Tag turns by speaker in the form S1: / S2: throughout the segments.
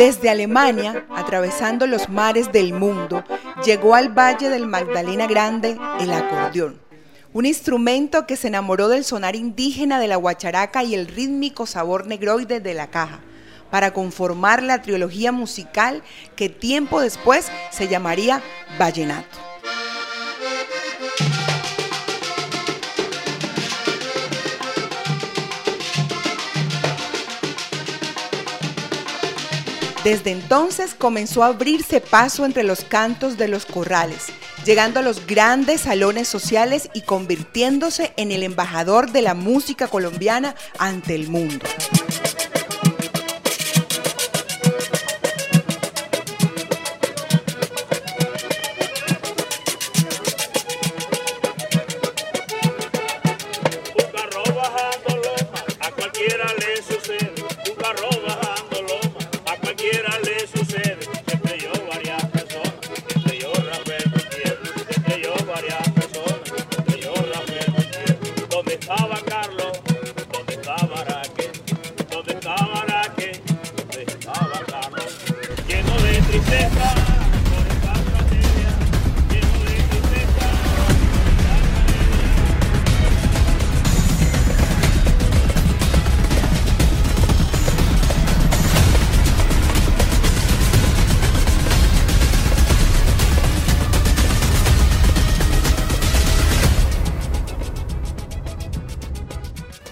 S1: Desde Alemania, atravesando los mares del mundo, llegó al Valle del Magdalena Grande el acordeón, un instrumento que se enamoró del sonar indígena de la guacharaca y el rítmico sabor negroide de la caja, para conformar la trilogía musical que tiempo después se llamaría Vallenato. Desde entonces comenzó a abrirse paso entre los cantos de los corrales, llegando a los grandes salones sociales y convirtiéndose en el embajador de la música colombiana ante el mundo.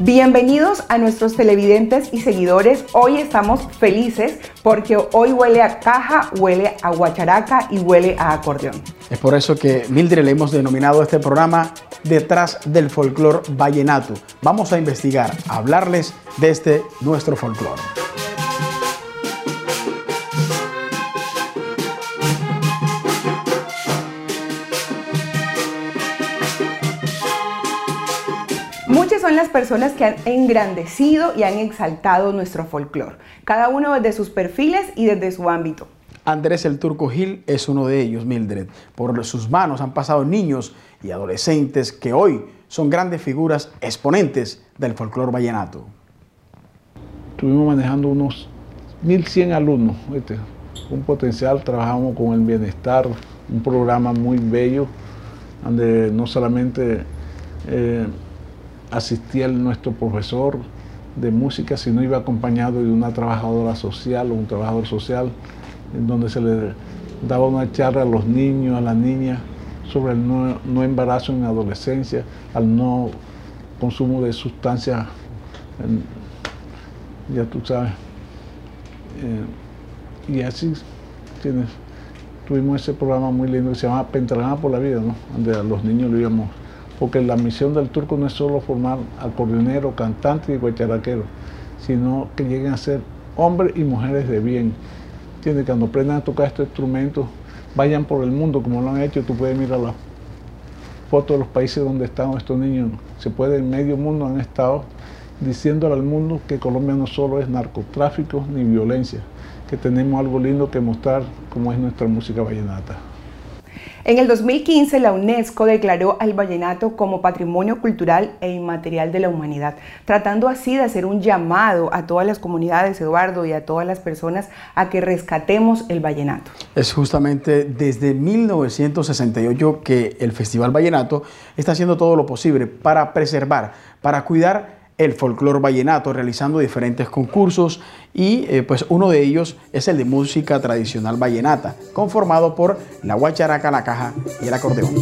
S1: Bienvenidos a nuestros televidentes y seguidores. Hoy estamos felices porque hoy huele a caja, huele a guacharaca y huele a acordeón.
S2: Es por eso que Mildred le hemos denominado este programa Detrás del folclor vallenato. Vamos a investigar, a hablarles de este nuestro folclor.
S1: Las personas que han engrandecido y han exaltado nuestro folclor, cada uno desde sus perfiles y desde su ámbito.
S2: Andrés el Turco Gil es uno de ellos, Mildred. Por sus manos han pasado niños y adolescentes que hoy son grandes figuras exponentes del folclor vallenato.
S3: Estuvimos manejando unos 1.100 alumnos, un potencial, trabajamos con el bienestar, un programa muy bello, donde no solamente... Eh, asistía nuestro profesor de música, sino iba acompañado de una trabajadora social o un trabajador social, en donde se le daba una charla a los niños, a las niñas, sobre el no, embarazo en adolescencia, al no consumo de sustancias, ya tú sabes. Eh, y así tuvimos ese programa muy lindo que se llama Pentragana por la Vida, ¿no? donde a los niños lo íbamos porque la misión del turco no es solo formar acordeonero, cantante y guacharaquero, sino que lleguen a ser hombres y mujeres de bien. Tiene Cuando aprendan a tocar estos instrumentos, vayan por el mundo como lo han hecho, tú puedes mirar las fotos de los países donde están estos niños. Se puede, en medio mundo han estado diciéndole al mundo que Colombia no solo es narcotráfico ni violencia, que tenemos algo lindo que mostrar como es nuestra música vallenata.
S1: En el 2015, la UNESCO declaró al vallenato como patrimonio cultural e inmaterial de la humanidad, tratando así de hacer un llamado a todas las comunidades, Eduardo, y a todas las personas a que rescatemos el vallenato.
S2: Es justamente desde 1968 que el Festival Vallenato está haciendo todo lo posible para preservar, para cuidar el folclor vallenato, realizando diferentes concursos y eh, pues uno de ellos es el de música tradicional vallenata, conformado por la guacharaca, la caja y el acordeón.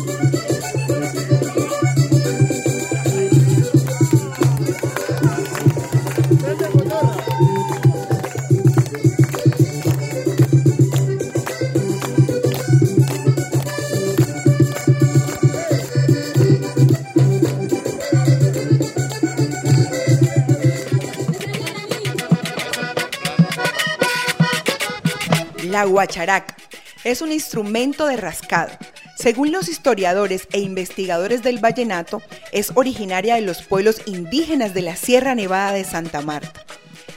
S1: La guacharaca es un instrumento de rascado. Según los historiadores e investigadores del vallenato, es originaria de los pueblos indígenas de la Sierra Nevada de Santa Marta.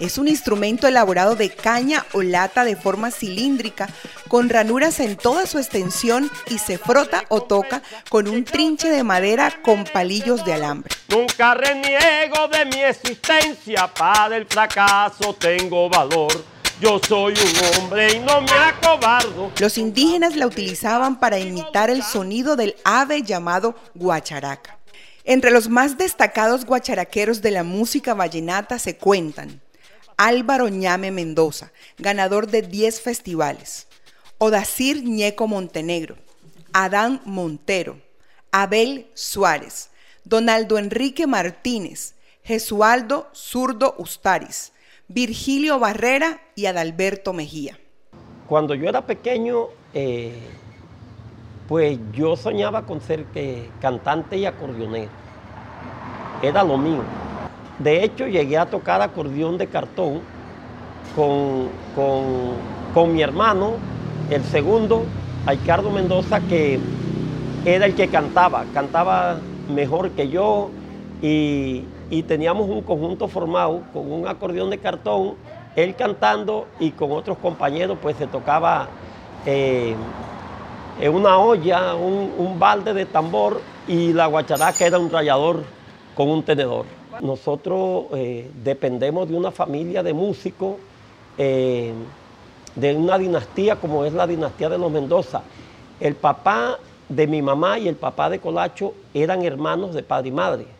S1: Es un instrumento elaborado de caña o lata de forma cilíndrica, con ranuras en toda su extensión y se frota o toca con un trinche de madera con palillos de alambre.
S4: Nunca reniego de mi existencia, para el fracaso tengo valor Yo soy un hombre y no me acobardo.
S1: Los indígenas la utilizaban para imitar el sonido del ave llamado guacharaca. Entre los más destacados guacharaqueros de la música vallenata se cuentan Álvaro Ñame Mendoza, ganador de 10 festivales, Odacir Ñeco Montenegro, Adán Montero, Abel Suárez, Donaldo Enrique Martínez, Jesualdo Zurdo Ustaris, Virgilio Barrera y Adalberto Mejía.
S4: Cuando yo era pequeño, eh, pues yo soñaba con ser eh, cantante y acordeonero. Era lo mío. De hecho, llegué a tocar acordeón de cartón con, con mi hermano, el segundo, Ricardo Mendoza, que era el que cantaba, cantaba mejor que yo y, y teníamos un conjunto formado con un acordeón de cartón, él cantando y con otros compañeros pues se tocaba eh, una olla, un, balde de tambor y la guacharaca era un rallador con un tenedor. Nosotros eh, dependemos de una familia de músicos, eh, de una dinastía como es la dinastía de los Mendoza. El papá de mi mamá y el papá de Colacho eran hermanos de padre y madre.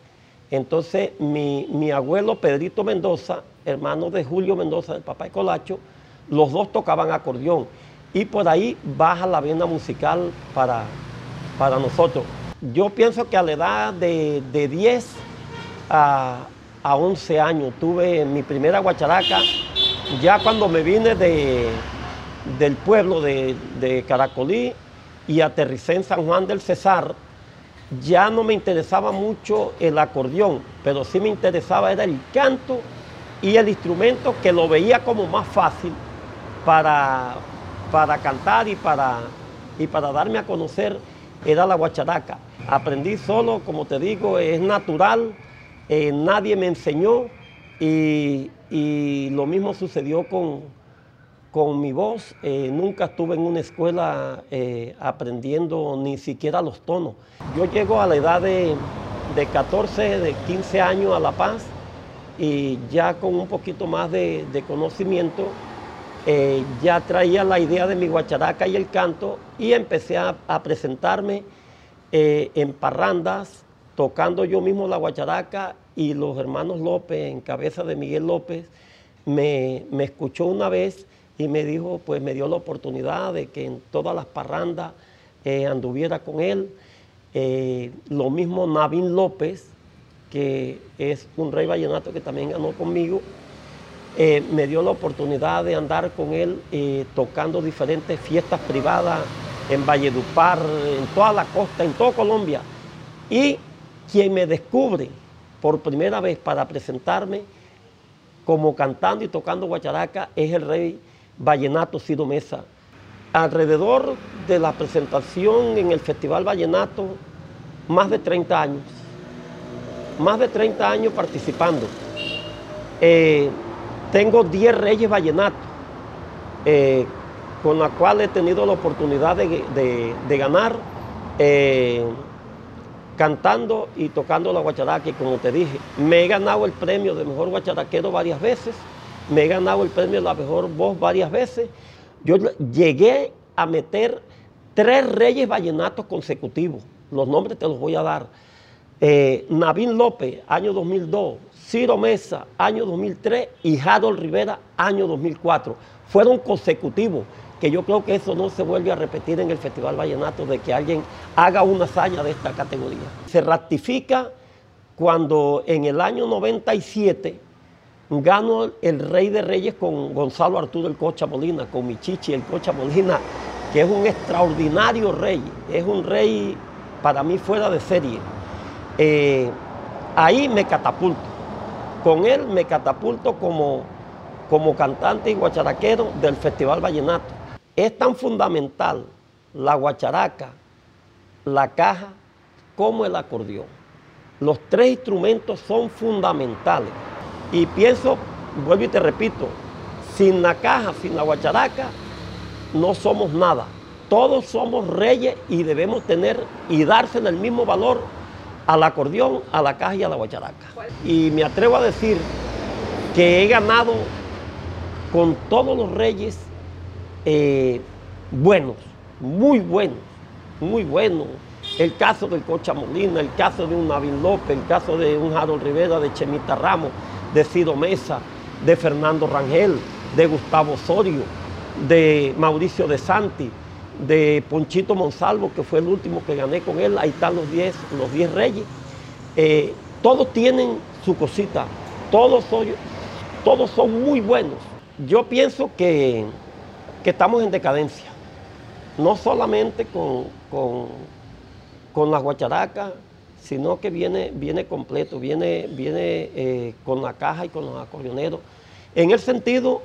S4: Entonces mi, abuelo Pedrito Mendoza, hermano de Julio Mendoza, del papá de Colacho, los dos tocaban acordeón. Y por ahí baja la vena musical para, para nosotros. Yo pienso que a la edad de, 10 a, 11 años tuve mi primera guacharaca. Ya cuando me vine de, del pueblo de, de Caracolí y aterricé en San Juan del Cesar, ya no me interesaba mucho el acordeón, pero sí me interesaba era el canto y el instrumento que lo veía como más fácil para, para cantar y para, y para darme a conocer era la guacharaca. Aprendí solo, como te digo, es natural, eh, nadie me enseñó y, y lo mismo sucedió con, con mi voz. Eh, nunca estuve en una escuela eh, aprendiendo ni siquiera los tonos. Yo llego a la edad de, 14, de 15 años a La Paz y ya con un poquito más de, conocimiento, eh, ya traía la idea de mi guacharaca y el canto y empecé a, presentarme en parrandas, tocando yo mismo la guacharaca y los hermanos López, en cabeza de Miguel López, me, me escuchó una vez y me dijo, pues me dio la oportunidad de que en todas las parrandas eh, anduviera con él. Eh, lo mismo Navín López, que es un rey vallenato que también ganó conmigo, eh, me dio la oportunidad de andar con él tocando diferentes fiestas privadas en Valledupar, en toda la costa, en toda Colombia. Y quien me descubre por primera vez para presentarme como cantando y tocando guacharaca es el rey Vallenato Cido Mesa. Alrededor de la presentación en el Festival Vallenato, más de 30 años. Más de 30 años participando. Eh, tengo 10 Reyes Vallenato, eh, con la cual he tenido la oportunidad de, ganar eh, cantando y tocando la guacharaca. Como te dije, me he ganado el premio de mejor guacharaquero varias veces me he ganado el premio la mejor voz varias veces. Yo llegué a meter tres reyes vallenatos consecutivos. Los nombres te los voy a dar. Eh, Navín López, año 2002, Ciro Mesa, año 2003 y Harold Rivera, año 2004. Fueron consecutivos, que yo creo que eso no se vuelve a repetir en el Festival Vallenato, de que alguien haga una hazaña de esta categoría. Se ratifica cuando en el año 97 Gano el Rey de Reyes con Gonzalo Arturo el Cocha Molina, con Michichi el Cocha Molina, que es un extraordinario rey, es un rey para mí fuera de serie. Eh, ahí me catapulto, con él me catapulto como, como cantante y guacharaquero del Festival Vallenato. Es tan fundamental la guacharaca, la caja, como el acordeón. Los tres instrumentos son fundamentales. Y pienso, vuelvo y te repito, sin la caja, sin la guacharaca, no somos nada. Todos somos reyes y debemos tener y darse el mismo valor al acordeón, a la caja y a la guacharaca. Y me atrevo a decir que he ganado con todos los reyes eh, buenos, muy buenos, muy buenos. El caso del Cocha Molina, el caso de un Navín López, el caso de un Harold Rivera, de Chemita Ramos, de Cido Mesa, de Fernando Rangel, de Gustavo Osorio, de Mauricio de Santi, de Ponchito Monsalvo, que fue el último que gané con él. Ahí están los 10 los diez reyes. Eh, todos tienen su cosita, todos son, todos son muy buenos. Yo pienso que, estamos en decadencia, no solamente con, con, las guacharacas, sino que viene, viene completo, viene, viene eh, con la caja y con los acordeoneros, en el sentido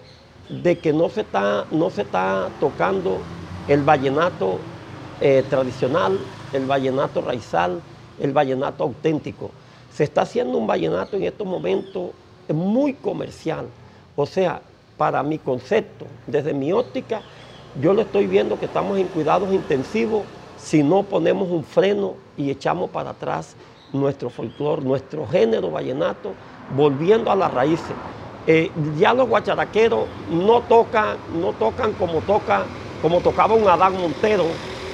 S4: de que no se está, no se está tocando el vallenato eh, tradicional, el vallenato raizal, el vallenato auténtico. Se está haciendo un vallenato en estos momentos muy comercial. O sea, para mi concepto, desde mi óptica, yo lo estoy viendo que estamos en cuidados intensivos si no ponemos un freno y echamos para atrás nuestro folclore, nuestro género vallenato, volviendo a las raíces. Eh, ya los guacharaqueros no tocan, no tocan como toca, como tocaba un Adán Montero,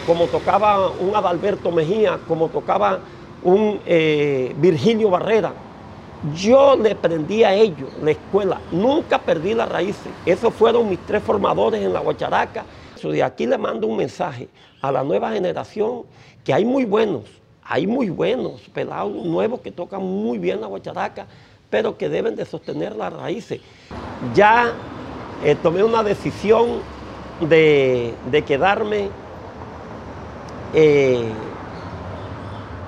S4: como tocaba un Adalberto Mejía, como tocaba un eh, Virgilio Barrera. Yo le aprendí a ellos, la escuela, nunca perdí las raíces. Esos fueron mis tres formadores en la Guacharaca. De aquí le mando un mensaje a la nueva generación que hay muy buenos, hay muy buenos pelados nuevos que tocan muy bien la Guacharaca, pero que deben de sostener las raíces. Ya eh, tomé una decisión de, quedarme eh,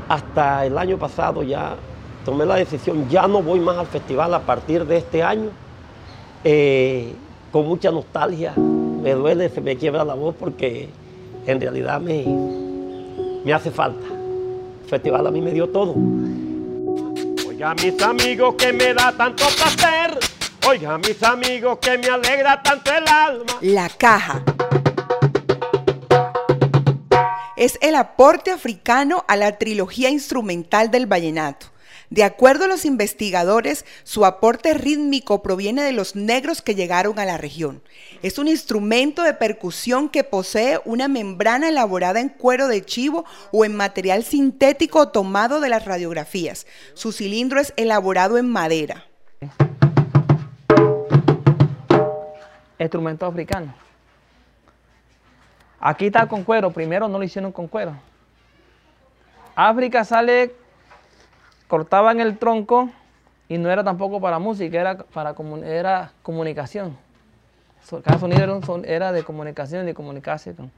S4: hasta el año pasado ya tomé la decisión, ya no voy más al festival a partir de este año, eh, con mucha nostalgia, me duele, se me quiebra la voz porque en realidad me, me hace falta. El festival a mí me dio todo. Oiga mis amigos que me da tanto placer, oiga mis amigos que me alegra tanto el alma.
S1: La caja es el aporte africano a la trilogía instrumental del vallenato. De acuerdo a los investigadores, su aporte rítmico proviene de los negros que llegaron a la región. Es un instrumento de percusión que posee una membrana elaborada en cuero de chivo o en material sintético tomado de las radiografías. Su cilindro es elaborado en madera.
S5: Instrumento africano. Aquí está con cuero, primero no lo hicieron con cuero. África sale, cortaban el tronco y no era tampoco para música, era para era comunicación. Cada sonido era, de comunicación, de comunicación.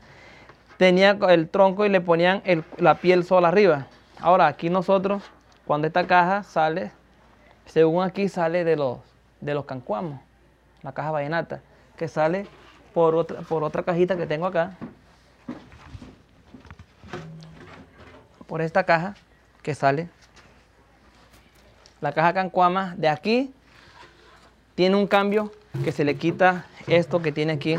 S5: Tenía el tronco y le ponían la piel sola arriba. Ahora aquí nosotros, cuando esta caja sale, según aquí sale de los, de los cancuamos, la caja vallenata, que sale por otra, por otra cajita que tengo acá. Por esta caja que sale. La caja Cancuama de aquí tiene un cambio que se le quita esto que tiene aquí.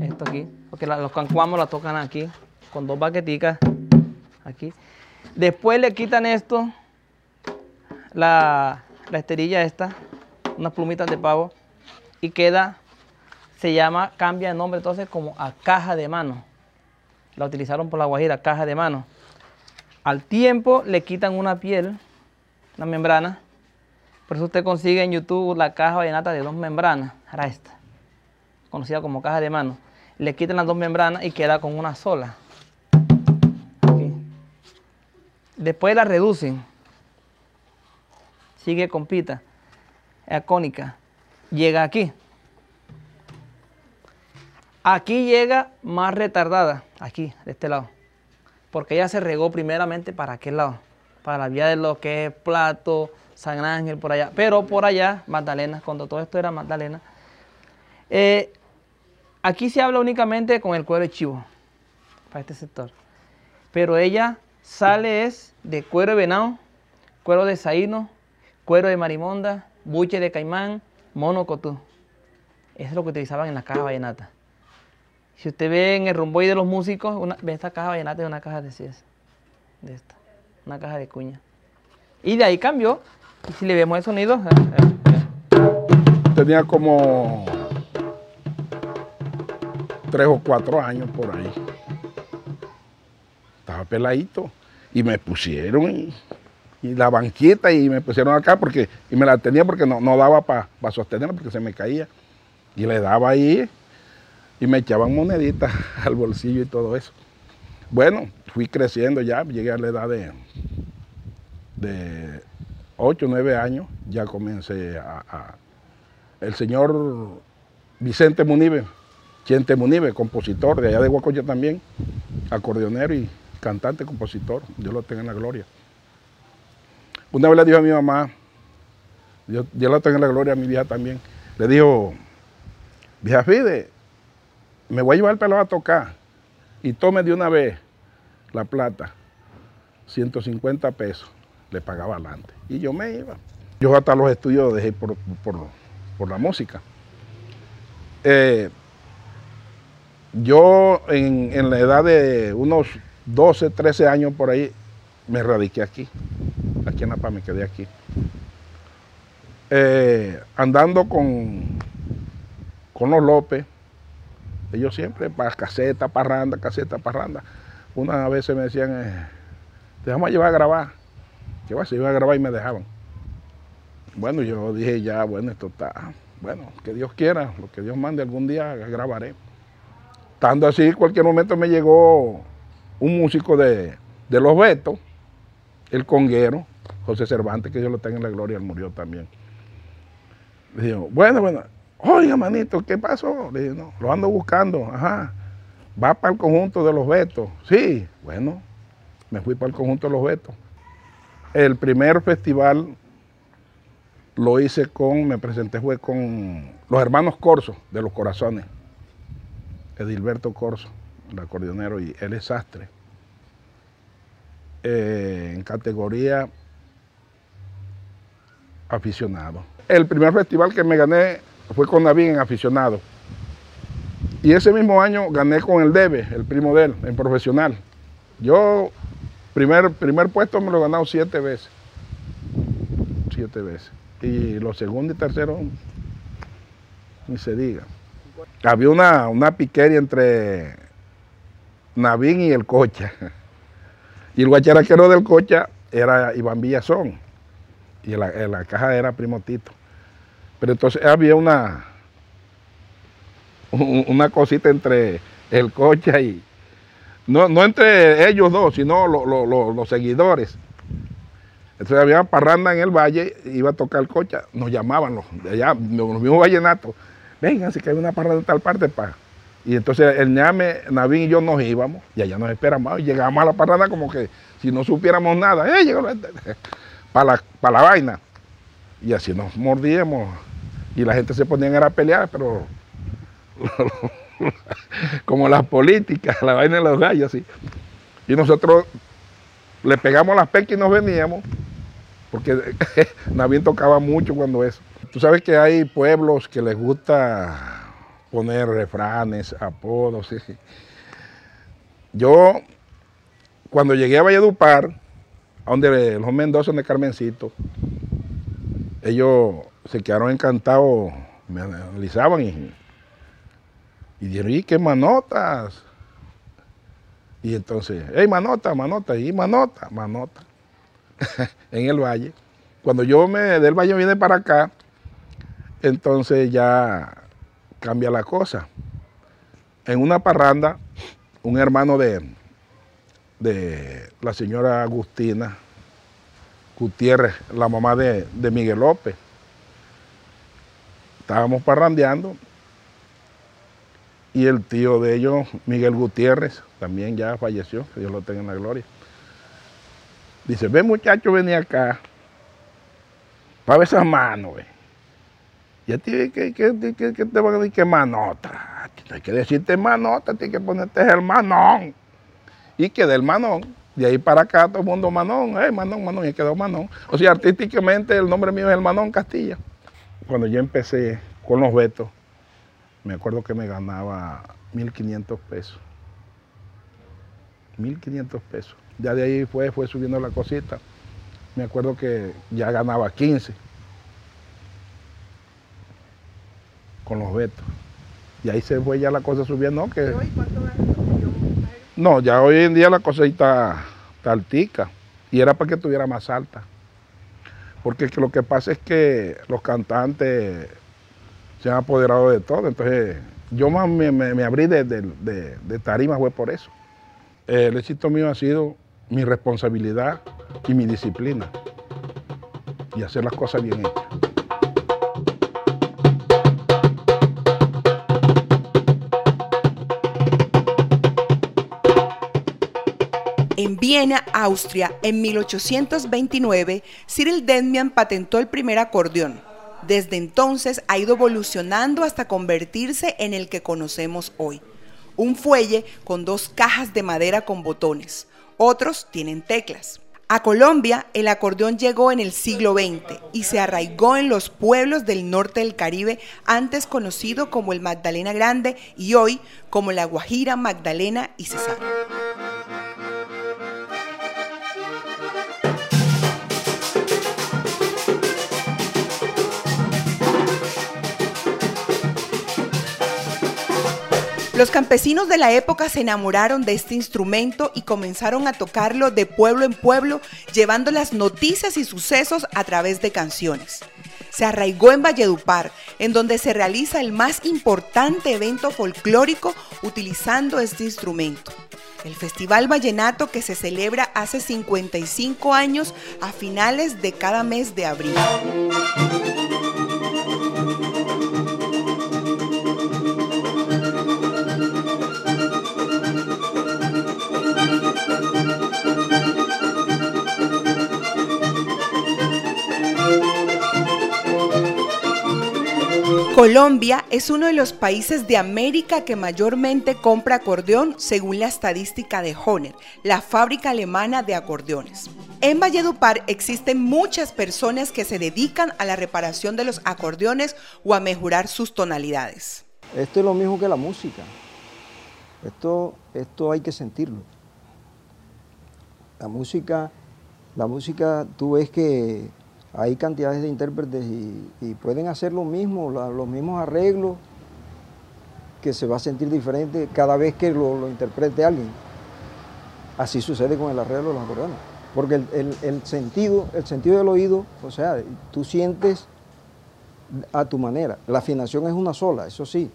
S5: Esto aquí. Porque los cancuamos la tocan aquí con dos baqueticas aquí. Después le quitan esto, la, la esterilla esta, unas plumitas de pavo y queda se llama, cambia de nombre entonces como a caja de mano. La utilizaron por la Guajira, caja de mano. Al tiempo le quitan una piel, una membrana. Por eso usted consigue en YouTube la caja vallenata de dos membranas. Era esta, conocida como caja de mano. Le quitan las dos membranas y queda con una sola. Después la reducen. Sigue con pita. Es cónica. Llega aquí. Aquí llega más retardada, aquí, de este lado. Porque ella se regó primeramente para aquel lado. Para la vía de lo que es Plato, San Ángel, por allá. Pero por allá, Magdalena, cuando todo esto era Magdalena. Eh, aquí se habla únicamente con el cuero de chivo, para este sector. Pero ella sale es de cuero de venado, cuero de saíno, cuero de marimonda, buche de caimán, mono cotú. Eso es lo que utilizaban en la caja vallenata. Si usted ve en el romboy de los músicos, ve esta caja vallenata de una caja de CIES. De esta. Una caja de cuña. Y de ahí cambió. Y si le vemos el sonido. Eh,
S6: eh. tenía como tres o cuatro años por ahí. Estaba peladito y me pusieron y, la banquita y me pusieron acá porque y me la tenía porque no, no daba para sostenerla porque se me caía y le daba ahí y me echaban moneditas al bolsillo y todo eso. Bueno, fui creciendo ya, llegué a la edad de, de 8 o 9 años, ya comencé a, El señor Vicente Munive, Chente Munive, compositor de allá de Huacoya también, acordeonero y cantante, compositor, Dios lo tenga en la gloria. Una vez le dijo a mi mamá, Dios, lo tenga en la gloria a mi vieja también, le dijo, vieja Fide, me voy a llevar el pelo a tocar y tome de una vez la plata, 150 pesos, le pagaba adelante. Y yo me iba. Yo hasta los estudios dejé por, la música. Eh, yo en, la edad de unos 12, 13 años por ahí, me radiqué aquí. Aquí en La Paz me quedé aquí. Eh, andando con, con los López, ellos siempre para caseta, parranda, caseta, parranda. Una vez me decían, eh, te vamos a llevar a grabar. Que va, se iba a grabar y me dejaban. Bueno, yo dije ya, bueno, esto está, bueno, que Dios quiera, lo que Dios mande algún día grabaré. Estando así, cualquier momento me llegó un músico de, de Los Betos, el conguero, José Cervantes, que Dios lo tenga en la gloria, él murió también. Le digo, bueno, bueno, Oiga, manito, ¿qué pasó? Le dije, no, lo ando buscando. Ajá. Va para el conjunto de los Betos. Sí, bueno, me fui para el conjunto de los Betos. El primer festival lo hice con, me presenté fue con los hermanos Corso, de los Corazones. Edilberto Corso, el acordeonero, y él es sastre. Eh, en categoría aficionado. El primer festival que me gané fue con David en aficionado. Y ese mismo año gané con el Debe, el primo de él, en profesional. Yo, primer, primer puesto me lo he ganado siete veces. Siete veces. Y los segundos y terceros, ni se diga. Había una, una piqueria entre Navín y el Cocha. Y el guacharaquero del Cocha era Iván Villazón. Y la, la caja era Primo Tito. Pero entonces había una, una cosita entre el coche y, no, entre ellos dos, sino los seguidores. Entonces había parranda en el valle, iba a tocar el coche, nos llamaban los, allá, los mismos vallenatos, vengan, así que hay una parranda en tal parte para. Y entonces el ñame, Navín y yo nos íbamos, y allá nos esperamos, y llegábamos a la parranda como que si no supiéramos nada, ¡eh, para para la vaina! Y así nos mordíamos y la gente se ponía a pelear, pero como las políticas, la vaina de los gallos, así. Y nosotros le pegamos las pecas y nos veníamos, porque Navín tocaba mucho cuando eso. Tú sabes que hay pueblos que les gusta poner refranes, apodos. Yo, cuando llegué a Valledupar, donde los Mendoza, de Carmencito, ellos se quedaron encantados, me analizaban y, y dijeron, ¿y qué manotas? Y entonces, hey, manota, manota, y manota, manota, en el valle. Cuando yo me del valle viene para acá, entonces ya cambia la cosa. En una parranda, un hermano de, de la señora Agustina Gutiérrez, la mamá de, de Miguel López, estábamos parrandeando y el tío de ellos, Miguel Gutiérrez, también ya falleció, que Dios lo tenga en la gloria. Dice, ve muchacho, vení acá, para esas manos, ve. Y a ti, ¿qué, te van a decir? ¿Qué manota? No hay que decirte manota, tienes que ponerte el manón. Y quedé el manón. De ahí para acá todo el mundo manón, eh, manón, manón, y quedó manón. O sea, artísticamente el nombre mío es el manón Castilla cuando yo empecé con los vetos, me acuerdo que me ganaba 1.500 pesos. 1.500 pesos. Ya de ahí fue, fue subiendo la cosita. Me acuerdo que ya ganaba 15. con los vetos. Y ahí se fue ya la cosa subiendo. ¿no? Que... No, ya hoy en día la cosa está, está altica. Y era para que estuviera más alta. Porque lo que pasa es que los cantantes se han apoderado de todo. Entonces, yo más me, abrí de, de, tarima fue por eso. El éxito mío ha sido mi responsabilidad y mi disciplina. Y hacer las cosas bien hechas.
S1: En Viena, Austria, en 1829, Cyril Denmian patentó el primer acordeón. Desde entonces ha ido evolucionando hasta convertirse en el que conocemos hoy. Un fuelle con dos cajas de madera con botones. Otros tienen teclas. A Colombia, el acordeón llegó en el siglo XX y se arraigó en los pueblos del norte del Caribe, antes conocido como el Magdalena Grande y hoy como la Guajira, Magdalena y Cesar. Los campesinos de la época se enamoraron de este instrumento y comenzaron a tocarlo de pueblo en pueblo, llevando las noticias y sucesos a través de canciones. Se arraigó en Valledupar, en donde se realiza el más importante evento folclórico utilizando este instrumento. El Festival Vallenato que se celebra hace 55 años a finales de cada mes de abril. Colombia es uno de los países de América que mayormente compra acordeón según la estadística de Honer, la fábrica alemana de acordeones. En Valledupar existen muchas personas que se dedican a la reparación de los acordeones o a mejorar sus tonalidades.
S7: Esto es lo mismo que la música. Esto, esto hay que sentirlo. La música, la música, tú ves que hay cantidades de intérpretes y, pueden hacer lo mismo, los mismos arreglos, que se va a sentir diferente cada vez que lo, interprete alguien. Así sucede con el arreglo de los acordeones. Porque el, sentido, el sentido del oído, o sea, tú sientes a tu manera. La afinación es una sola, eso sí,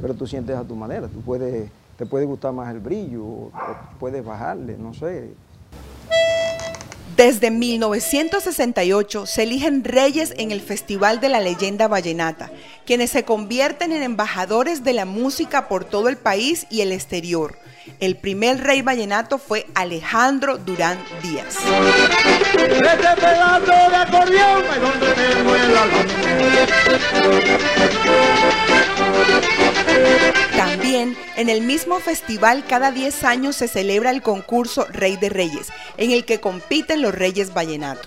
S7: pero tú sientes a tu manera. Tú puedes, te puede gustar más el brillo, o puedes bajarle, no sé.
S1: Desde 1968 se eligen reyes en el Festival de la Leyenda Vallenata, quienes se convierten en embajadores de la música por todo el país y el exterior. El primer rey vallenato fue Alejandro Durán Díaz. También en el mismo festival cada 10 años se celebra el concurso Rey de Reyes, en el que compiten los reyes vallenatos.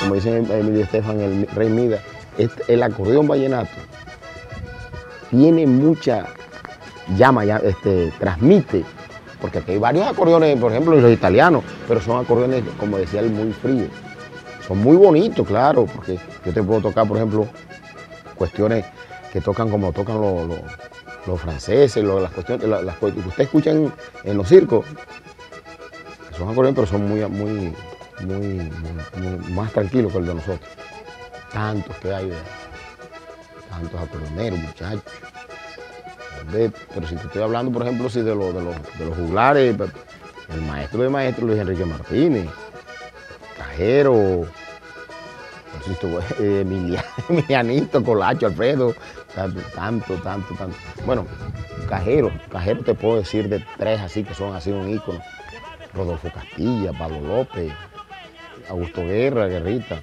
S8: Como dice Emilio Estefan, el rey Mida, el acordeón vallenato tiene mucha llama, este, transmite, porque aquí hay varios acordeones, por ejemplo, los italianos, pero son acordeones, como decía él, muy fríos. Son muy bonitos, claro, porque yo te puedo tocar, por ejemplo, cuestiones que tocan como tocan los, franceses, las cuestiones las, que usted escucha en, los circos. Son acordeones, pero son muy, muy, muy, más tranquilos que el de nosotros. Tantos que hay, tantos acordeoneros, muchachos. pero si te estoy hablando, por ejemplo, si de, los, de, los, juglares, el maestro de maestros Luis Enrique Martínez, Cajero, eh, Emilianito, Colacho, Alfredo, tanto, tanto, tanto. Bueno, Cajero, Cajero te puedo decir de tres así que son así un ícono. Rodolfo Castilla, Pablo López, Augusto Guerra, Guerrita,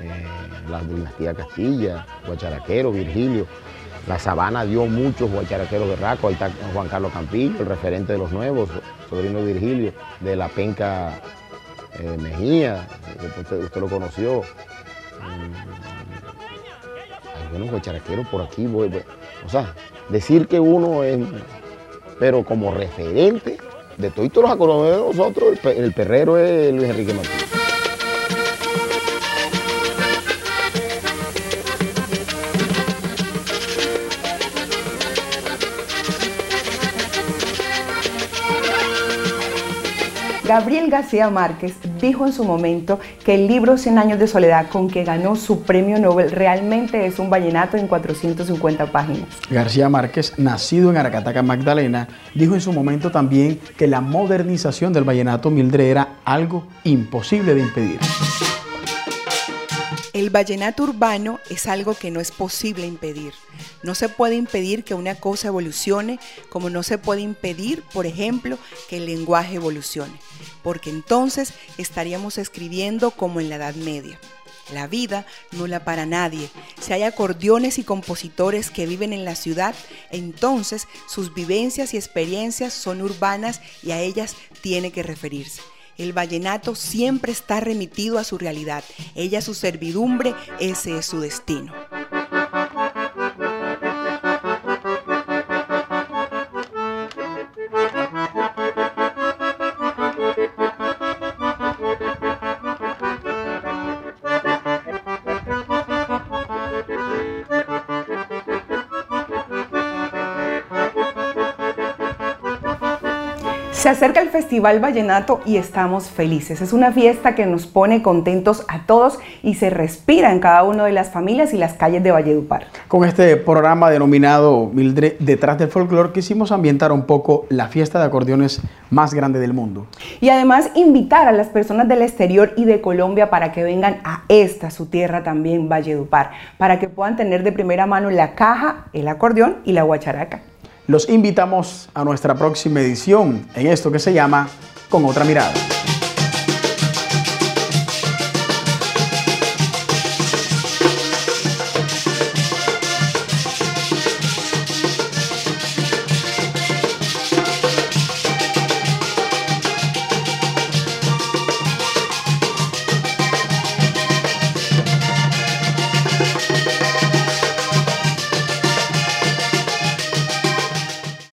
S8: eh, la dinastía Castilla, Guacharaquero, Virgilio. La Sabana dio muchos guacharaqueros de ahí está Juan Carlos Campillo, el referente de los nuevos, sobrino Virgilio, de la penca eh, Mejía, usted, lo conoció. Hay buenos guacharaqueros por aquí, voy, O sea, decir que uno es, pero como referente, de todos los acordeoneros de nosotros, el, el perrero es Luis Enrique Martínez.
S1: Gabriel García Márquez dijo en su momento que el libro Cien años de soledad con que ganó su premio Nobel realmente es un vallenato en 450 páginas.
S2: García Márquez, nacido en Aracataca, Magdalena, dijo en su momento también que la modernización del vallenato Mildred era algo imposible de impedir.
S1: El vallenato urbano es algo que no es posible impedir. No se puede impedir que una cosa evolucione, como no se puede impedir, por ejemplo, que el lenguaje evolucione, porque entonces estaríamos escribiendo como en la Edad Media. La vida no la para nadie. Si hay acordeones y compositores que viven en la ciudad, entonces sus vivencias y experiencias son urbanas y a ellas tiene que referirse. El vallenato siempre está remitido a su realidad. Ella su servidumbre, ese es su destino. Se acerca el Festival Vallenato y estamos felices. Es una fiesta que nos pone contentos a todos y se respira en cada una de las familias y las calles de Valledupar.
S2: Con este programa denominado Mildred Detrás del Folclor, quisimos ambientar un poco la fiesta de acordeones más grande del mundo.
S1: Y además invitar a las personas del exterior y de Colombia para que vengan a esta, su tierra también, Valledupar, para que puedan tener de primera mano la caja, el acordeón y la guacharaca.
S2: Los invitamos a nuestra próxima edición en esto que se llama Con otra mirada.